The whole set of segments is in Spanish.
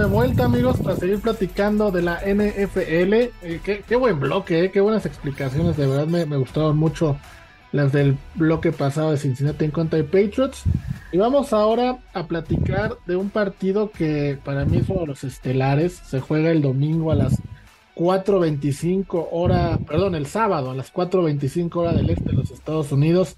De vuelta, amigos, para seguir platicando de la NFL. Eh, qué, buen bloque, eh, qué buenas explicaciones. De verdad me, gustaron mucho las del bloque pasado de Cincinnati en contra de Patriots. Y vamos ahora a platicar de un partido que para mí es uno de los estelares. Se juega el domingo a las 4.25 hora, perdón, el sábado a las 4.25 hora del este de los Estados Unidos,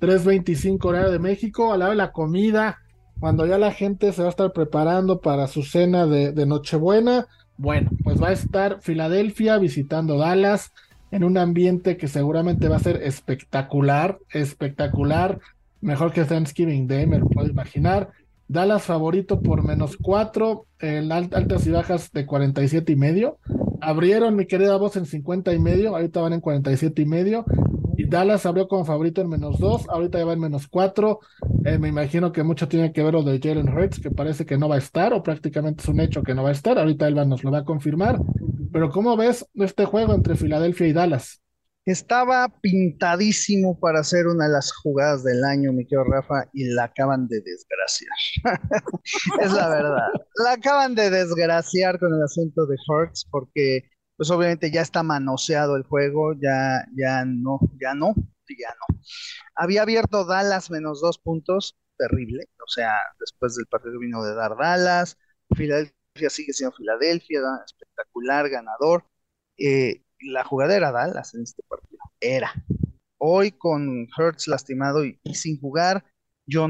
3.25 hora de México, a la hora de la comida cuando ya la gente se va a estar preparando para su cena de, Nochebuena, bueno, pues va a estar Filadelfia visitando Dallas en un ambiente que seguramente va a ser espectacular, espectacular, mejor que Thanksgiving Day, me lo puedo imaginar. Dallas favorito por menos cuatro, en altas y bajas de 47 y medio. Abrieron mi querida voz en 50 y medio, ahorita van en 47 y medio. Dallas abrió como favorito en menos dos, ahorita ya va en menos cuatro. Eh, me imagino que mucho tiene que ver lo de Jalen Hurts, que parece que no va a estar, o prácticamente es un hecho que no va a estar. Ahorita Elba nos lo va a confirmar. Pero ¿cómo ves este juego entre Filadelfia y Dallas? Estaba pintadísimo para hacer una de las jugadas del año, mi querido Rafa, y la acaban de desgraciar. es la verdad. La acaban de desgraciar con el asunto de Hurts, porque pues obviamente ya está manoseado el juego, ya, ya no, ya no, ya no. Había abierto Dallas menos dos puntos, terrible, o sea, después del partido vino de dar Dallas, Filadelfia sigue siendo Filadelfia, espectacular, ganador. Eh, la jugada era Dallas en este partido, era. Hoy con Hertz lastimado y sin jugar, yo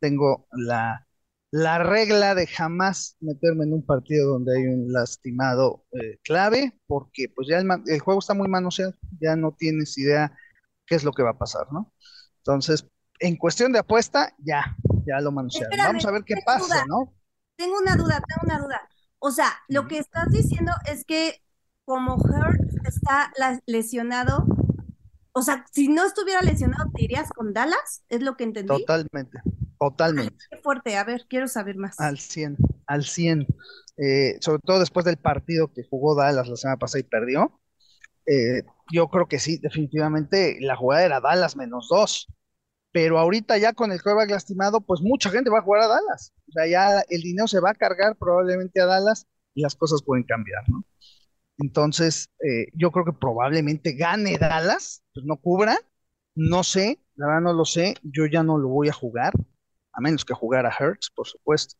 tengo la la regla de jamás meterme en un partido donde hay un lastimado eh, clave, porque pues ya el, juego está muy manoseado, ya no tienes idea qué es lo que va a pasar, ¿no? Entonces, en cuestión de apuesta, ya, ya lo manosearon. Vamos a ver qué pasa, ¿no? Tengo una duda, tengo una duda. O sea, lo que estás diciendo es que como Hurt está lesionado, o sea, si no estuviera lesionado, ¿te irías con Dallas? ¿Es lo que entendí? Totalmente. Totalmente. qué fuerte, a ver, quiero saber más. Al 100, al 100. Eh, sobre todo después del partido que jugó Dallas la semana pasada y perdió. Eh, yo creo que sí, definitivamente la jugada era Dallas menos dos. Pero ahorita ya con el quarterback lastimado, pues mucha gente va a jugar a Dallas. O sea, ya el dinero se va a cargar probablemente a Dallas y las cosas pueden cambiar, ¿no? Entonces, eh, yo creo que probablemente gane Dallas, pues no cubra, no sé, la verdad no lo sé, yo ya no lo voy a jugar, a menos que jugara Hertz, por supuesto.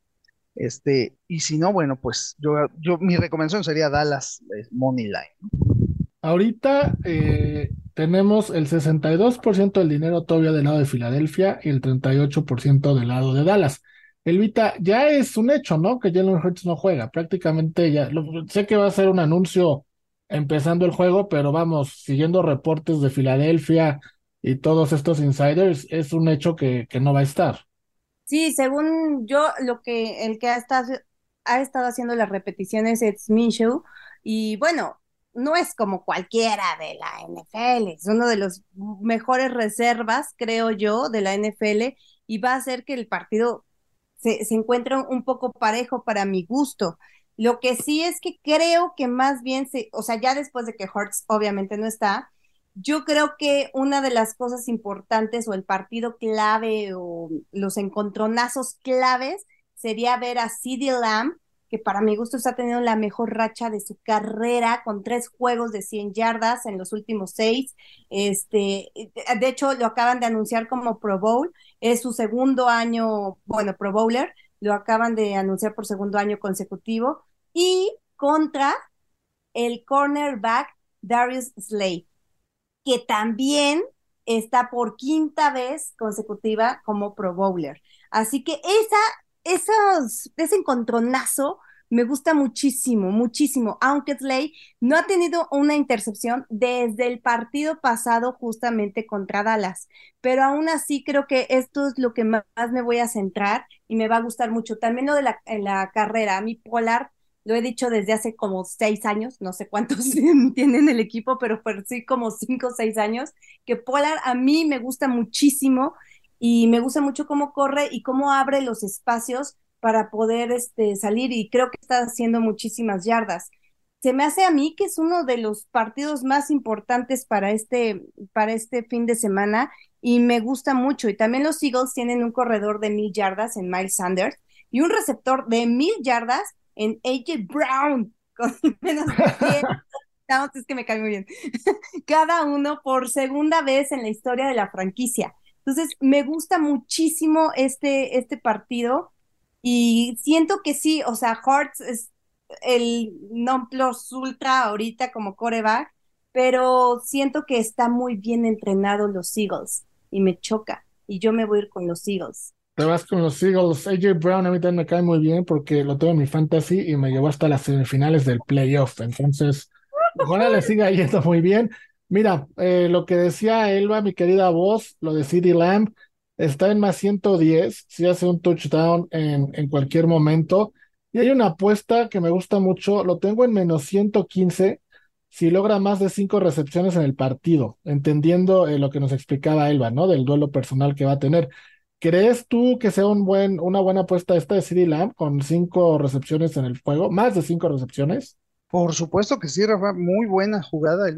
Este, y si no, bueno, pues yo, yo mi recomendación sería Dallas eh, Money Line. Ahorita eh, tenemos el 62% del dinero todavía del lado de Filadelfia y el 38% del lado de Dallas. Elvita, ya es un hecho, ¿no? Que Jalen Hurts no juega. Prácticamente ya. sé que va a ser un anuncio empezando el juego, pero vamos, siguiendo reportes de Filadelfia y todos estos insiders, es un hecho que, que no va a estar. Sí, según yo, lo que el que ha estado, ha estado haciendo las repeticiones es Minshew, y bueno, no es como cualquiera de la NFL, es uno de los mejores reservas, creo yo, de la NFL, y va a hacer que el partido se, se encuentre un poco parejo para mi gusto. Lo que sí es que creo que más bien se, o sea, ya después de que Hurts obviamente no está, yo creo que una de las cosas importantes o el partido clave o los encontronazos claves sería ver a CD Lamb, que para mi gusto está teniendo la mejor racha de su carrera con tres juegos de 100 yardas en los últimos seis. Este, de hecho, lo acaban de anunciar como Pro Bowl. Es su segundo año, bueno, Pro Bowler. Lo acaban de anunciar por segundo año consecutivo. Y contra el cornerback Darius Slade que también está por quinta vez consecutiva como Pro Bowler. Así que esa, esos, ese encontronazo me gusta muchísimo, muchísimo, aunque Slay no ha tenido una intercepción desde el partido pasado justamente contra Dallas, pero aún así creo que esto es lo que más me voy a centrar y me va a gustar mucho. También lo de la, la carrera, mí Polar lo he dicho desde hace como seis años, no sé cuántos tienen el equipo, pero por sí como cinco o seis años, que Polar a mí me gusta muchísimo y me gusta mucho cómo corre y cómo abre los espacios para poder este, salir y creo que está haciendo muchísimas yardas. Se me hace a mí que es uno de los partidos más importantes para este, para este fin de semana y me gusta mucho. Y también los Eagles tienen un corredor de mil yardas en Miles Sanders y un receptor de mil yardas en AJ Brown con menos de 10 es que me cae muy bien. Cada uno por segunda vez en la historia de la franquicia. Entonces, me gusta muchísimo este, este partido y siento que sí, o sea, Hearts es el non plus ultra ahorita como coreback, pero siento que está muy bien entrenado los Eagles y me choca y yo me voy a ir con los Eagles. Te vas con los Eagles. AJ Brown a mí también me cae muy bien porque lo tengo en mi fantasy y me llevó hasta las semifinales del playoff. Entonces, ojalá le siga yendo muy bien. Mira, eh, lo que decía Elba, mi querida voz, lo de CD Lamb, está en más 110, si hace un touchdown en, en cualquier momento. Y hay una apuesta que me gusta mucho, lo tengo en menos 115 si logra más de cinco recepciones en el partido, entendiendo eh, lo que nos explicaba Elba, ¿no? Del duelo personal que va a tener. ¿Crees tú que sea un buen, una buena apuesta esta de CD Lamb con cinco recepciones en el juego? ¿Más de cinco recepciones? Por supuesto que sí, Rafa, muy buena jugada.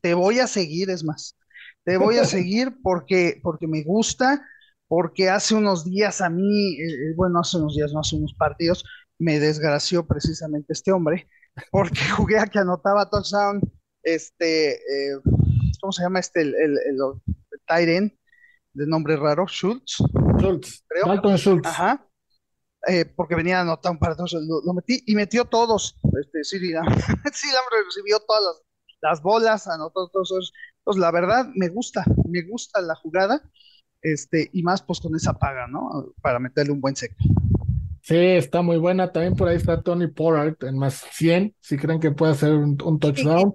Te voy a seguir, es más. Te voy a seguir porque, porque me gusta, porque hace unos días a mí, eh, eh, bueno, hace unos días, no hace unos partidos, me desgració precisamente este hombre, porque jugué a que anotaba touchdown, este, eh, ¿cómo se llama este? El, el, el, de nombre raro, Schultz. Schultz, creo. Schultz. Ajá. Eh, porque venía a anotar un par de lo, lo, metí y metió todos. Este, sí, sí, recibió todas las, las, bolas, anotó todos. Entonces, la verdad, me gusta, me gusta la jugada, este, y más pues con esa paga, ¿no? Para meterle un buen seco. Sí, está muy buena. También por ahí está Tony Pollard en más 100, si creen que puede hacer un, touchdown.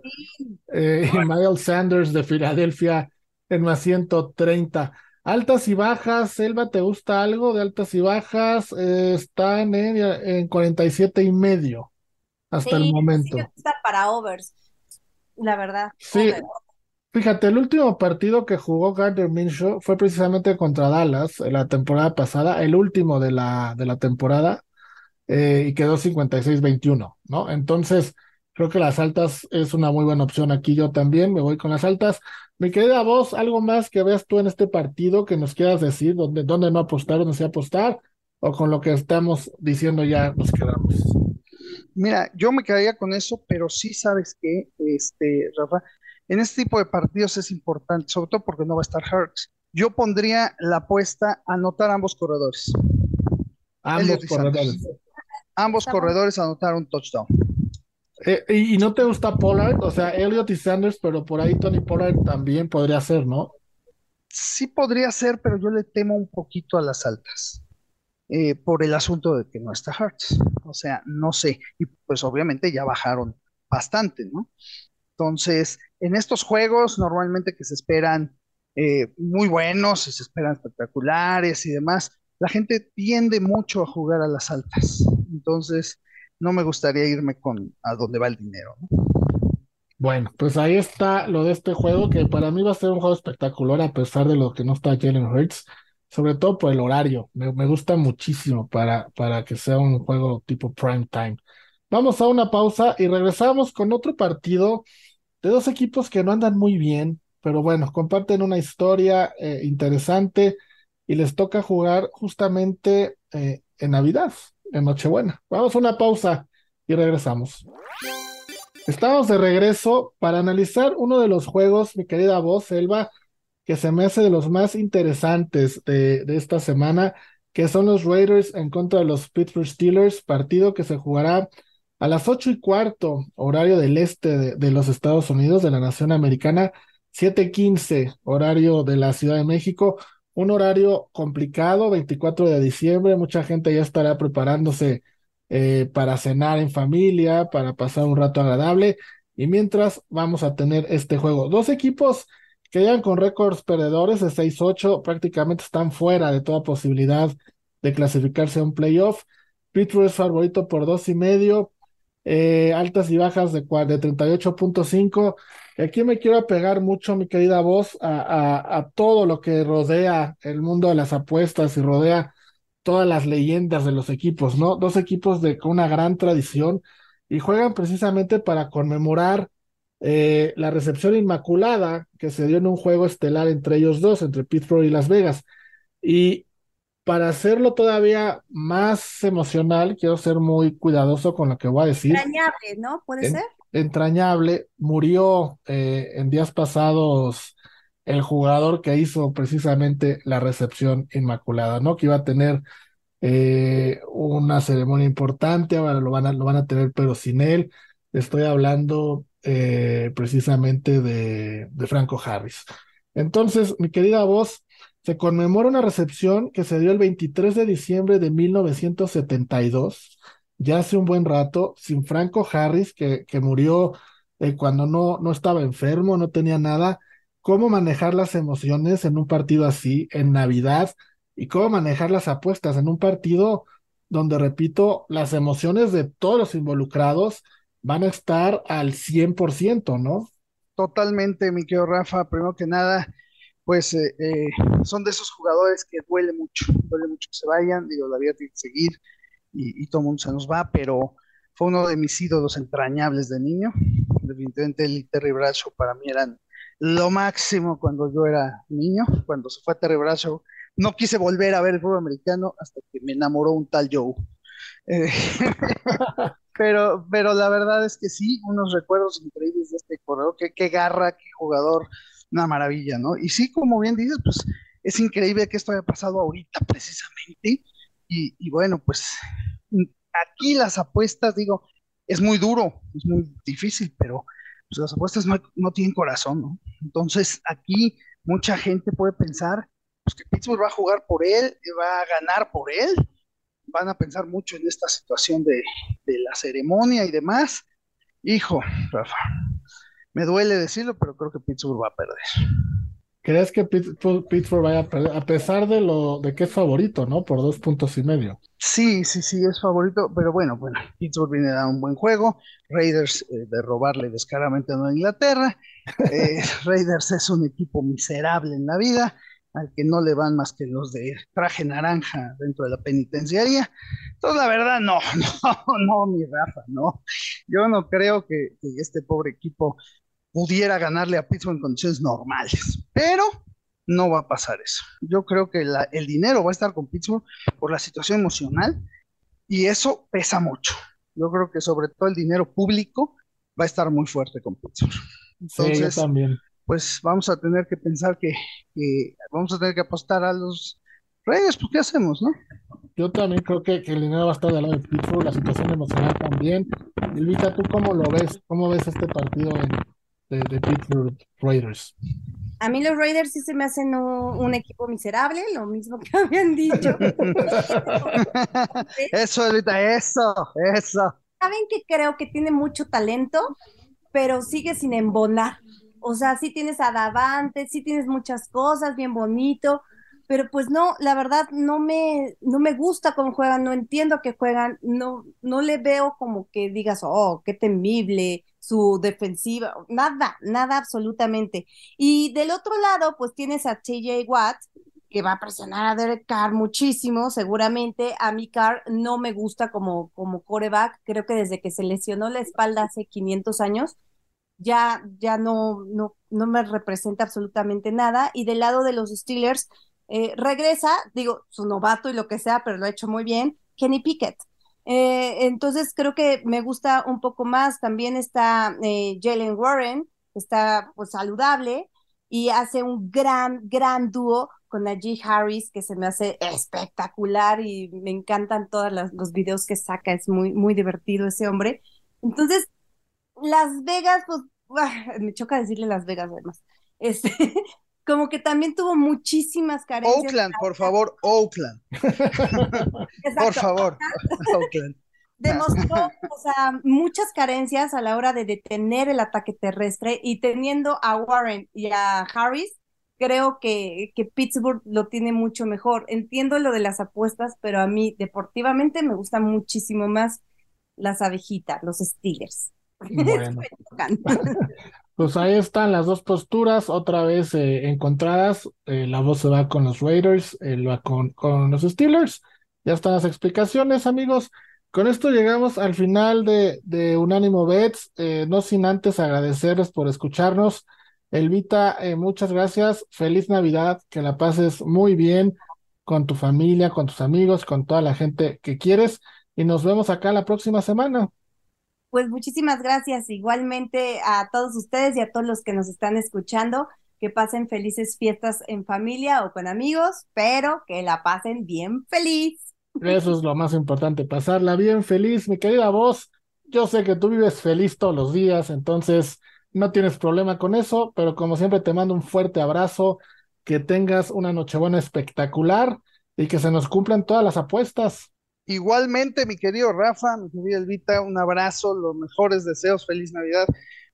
Eh, y Miles Sanders de Filadelfia en más 130. Altas y bajas, Selva, ¿te gusta algo de altas y bajas? Eh, están en, en 47 y medio hasta el momento. Sí, está para overs, la verdad. Sí, Fíjate, el último partido que jugó Gardner Minshew fue precisamente contra Dallas la temporada pasada, el último de la, de la temporada, eh, y quedó 56-21, ¿no? Entonces, creo que las altas es una muy buena opción aquí. Yo también me voy con las altas. Mi querida voz, ¿algo más que veas tú en este partido que nos quieras decir? ¿Dónde, dónde no apostar, dónde sí apostar? ¿O con lo que estamos diciendo ya nos quedamos? Mira, yo me quedaría con eso, pero sí sabes que, este, Rafa, en este tipo de partidos es importante, sobre todo porque no va a estar Hurts. Yo pondría la apuesta a anotar ambos corredores. Ambos corredores. Ambos corredores a anotar un touchdown. Eh, y, no te gusta Pollard? O sea, Elliot y Sanders, pero por ahí Tony Pollard también podría ser, ¿no? Sí podría ser, pero yo le temo un poquito a las altas. Eh, por el asunto de que no está Hurts. O sea, no sé. Y pues obviamente ya bajaron bastante, ¿no? Entonces, en estos juegos normalmente que se esperan eh, muy buenos y se esperan espectaculares y demás, la gente tiende mucho a jugar a las altas. Entonces, no me gustaría irme con a dónde va el dinero. Bueno, pues ahí está lo de este juego, que para mí va a ser un juego espectacular a pesar de lo que no está Jalen Hurts, sobre todo por el horario. Me, me gusta muchísimo para, para que sea un juego tipo prime time. Vamos a una pausa y regresamos con otro partido de dos equipos que no andan muy bien, pero bueno, comparten una historia eh, interesante y les toca jugar justamente eh, en Navidad, en Nochebuena. Vamos a una pausa y regresamos. Estamos de regreso para analizar uno de los juegos, mi querida voz, Elba, que se me hace de los más interesantes de, de esta semana, que son los Raiders en contra de los Pittsburgh Steelers, partido que se jugará a las ocho y cuarto, horario del este de, los Estados Unidos, de la nación americana, siete quince, horario de la Ciudad de México, un horario complicado, 24 de diciembre, mucha gente ya estará preparándose eh, para cenar en familia, para pasar un rato agradable, y mientras vamos a tener este juego. Dos equipos que llegan con récords perdedores de 6-8, prácticamente están fuera de toda posibilidad de clasificarse a un playoff. Pittsburgh es favorito por dos y medio. Eh, altas y bajas de, de 38.5. Aquí me quiero apegar mucho, mi querida voz, a, a, todo lo que rodea el mundo de las apuestas y rodea todas las leyendas de los equipos, ¿no? Dos equipos de, una gran tradición y juegan precisamente para conmemorar eh, la recepción inmaculada que se dio en un juego estelar entre ellos dos, entre Pittsburgh y Las Vegas. Y para hacerlo todavía más emocional, quiero ser muy cuidadoso con lo que voy a decir. Entrañable, ¿no? ¿Puede En- ser? entrañable. Murió eh, en días pasados el jugador que hizo precisamente la recepción inmaculada, ¿no? Que iba a tener eh, una ceremonia importante, ahora lo van a, lo van a tener, pero sin él. Estoy hablando eh, precisamente de, de Franco Harris. Entonces, mi querida voz, se conmemora una recepción que se dio el 23 de diciembre de 1972, ya hace un buen rato, sin Franco Harris, que, que murió eh, cuando no, no estaba enfermo, no tenía nada. ¿Cómo manejar las emociones en un partido así, en Navidad? ¿Y cómo manejar las apuestas en un partido donde, repito, las emociones de todos los involucrados van a estar al 100%, ¿no? Totalmente, mi querido Rafa. Primero que nada, pues eh, eh, son de esos jugadores que duele mucho, duele mucho que se vayan. Digo, la vida tiene que seguir y, y todo el mundo se nos va, pero fue uno de mis ídolos entrañables de niño. Definitivamente y Terry Bradshaw para mí eran lo máximo cuando yo era niño. Cuando se fue a Terry Bradshaw, no quise volver a ver el fútbol americano hasta que me enamoró un tal Joe. Eh, pero, pero la verdad es que sí, unos recuerdos increíbles de este corredor, qué, qué garra, qué jugador, una maravilla, ¿no? Y sí, como bien dices, pues es increíble que esto haya pasado ahorita precisamente. Y, bueno, pues aquí las apuestas, digo, es muy duro, es muy difícil, pero pues, las apuestas no, tienen corazón, ¿no? Entonces aquí mucha gente puede pensar pues, que Pittsburgh va a jugar por él, va a ganar por él, van a pensar mucho en esta situación de la ceremonia y demás. Hijo, Rafa, me duele decirlo, pero creo que Pittsburgh va a perder. ¿Crees que Pittsburgh, vaya a perder? A pesar de lo de que es favorito, ¿no? Por dos puntos y medio. Sí, sí, sí, es favorito, pero bueno, bueno, Pittsburgh viene a dar un buen juego, Raiders eh, de robarle descaradamente a Nueva Inglaterra, eh, Raiders es un equipo miserable en la vida, al que no le van más que los de traje naranja dentro de la penitenciaria. Entonces, la verdad, no, no, no, mi Rafa, no. Yo no creo que, que este pobre equipo pudiera ganarle a Pittsburgh en condiciones normales, pero no va a pasar eso. Yo creo que la, el dinero va a estar con Pittsburgh por la situación emocional y eso pesa mucho. Yo creo que sobre todo el dinero público va a estar muy fuerte con Pittsburgh. Entonces, sí, yo también pues vamos a tener que pensar que, que, vamos a tener que apostar a los Reyes, pues ¿qué hacemos, no? Yo también creo que, que el dinero va a estar del lado de Pittsburgh, la situación emocional también. Elvita, ¿tú cómo lo ves? ¿Cómo ves este partido en, de, de, Pittsburgh Raiders? A mí los Raiders sí se me hacen un, un equipo miserable, lo mismo que habían dicho. eso, Elvita, eso, eso. Saben que creo que tiene mucho talento, pero sigue sin embonar. O sea, sí tienes a Davante, sí tienes muchas cosas, bien bonito, pero pues no, la verdad no me, no me gusta cómo juegan, no entiendo que juegan, no, no le veo como que digas, oh, qué temible su defensiva, nada, nada absolutamente. Y del otro lado, pues tienes a TJ Watt, que va a presionar a Derek Carr muchísimo, seguramente. A mi Carr no me gusta como, como coreback, creo que desde que se lesionó la espalda hace 500 años, ya, ya no, no, no me representa absolutamente nada. Y del lado de los Steelers, eh, regresa, digo, su novato y lo que sea, pero lo ha hecho muy bien, Kenny Pickett. Eh, entonces creo que me gusta un poco más. También está eh, Jalen Warren, está pues saludable y hace un gran, gran dúo con Najee Harris que se me hace espectacular y me encantan todos los, videos que saca, es muy, muy divertido ese hombre. Entonces, las Vegas, pues, me choca decirle Las Vegas además. Este, como que también tuvo muchísimas carencias. Oakland, por favor, Oakland. por favor, Oakland. Demostró, o sea, muchas carencias a la hora de detener el ataque terrestre y teniendo a Warren y a Harris, creo que, que Pittsburgh lo tiene mucho mejor. Entiendo lo de las apuestas, pero a mí deportivamente me gustan muchísimo más las abejitas, los Steelers. Bueno. pues ahí están las dos posturas, otra vez eh, encontradas. Eh, la voz se va con los Raiders, él va con, los Steelers. Ya están las explicaciones, amigos. Con esto llegamos al final de, de Unánimo Bets, eh, no sin antes agradecerles por escucharnos. Elvita, muchas gracias. Feliz Navidad, que la pases muy bien con tu familia, con tus amigos, con toda la gente que quieres y nos vemos acá la próxima semana. Pues muchísimas gracias igualmente a todos ustedes y a todos los que nos están escuchando. Que pasen felices fiestas en familia o con amigos, pero que la pasen bien feliz. Eso es lo más importante, pasarla bien feliz, mi querida voz. Yo sé que tú vives feliz todos los días, entonces no tienes problema con eso, pero como siempre te mando un fuerte abrazo, que tengas una Nochebuena espectacular y que se nos cumplan todas las apuestas. Igualmente, mi querido Rafa, mi querida Elvita, un abrazo, los mejores deseos, feliz Navidad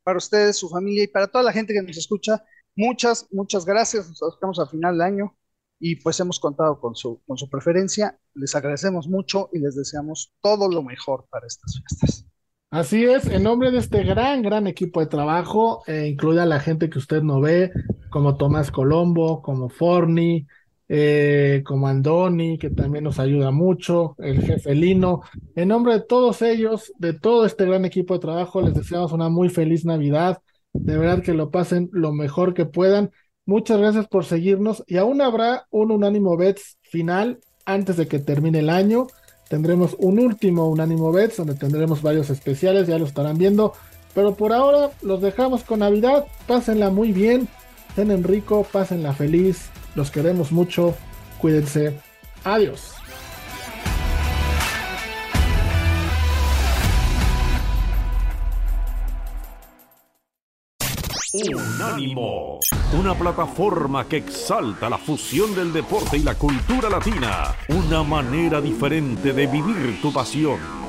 para ustedes, su familia y para toda la gente que nos escucha. Muchas, muchas gracias. Nos estamos a final de año y pues hemos contado con su, con su preferencia. Les agradecemos mucho y les deseamos todo lo mejor para estas fiestas. Así es, en nombre de este gran, gran equipo de trabajo, eh, incluida la gente que usted no ve, como Tomás Colombo, como Forni, eh, como Andoni, que también nos ayuda mucho, el jefe Lino. En nombre de todos ellos, de todo este gran equipo de trabajo, les deseamos una muy feliz Navidad. De verdad que lo pasen lo mejor que puedan. Muchas gracias por seguirnos y aún habrá un Unánimo Bets final antes de que termine el año. Tendremos un último Unánimo Bets donde tendremos varios especiales, ya lo estarán viendo. Pero por ahora los dejamos con Navidad. Pásenla muy bien. Cenen rico, pásenla feliz. Los queremos mucho. Cuídense. Adiós. Unánimo, una plataforma que exalta la fusión del deporte y la cultura latina, una manera diferente de vivir tu pasión.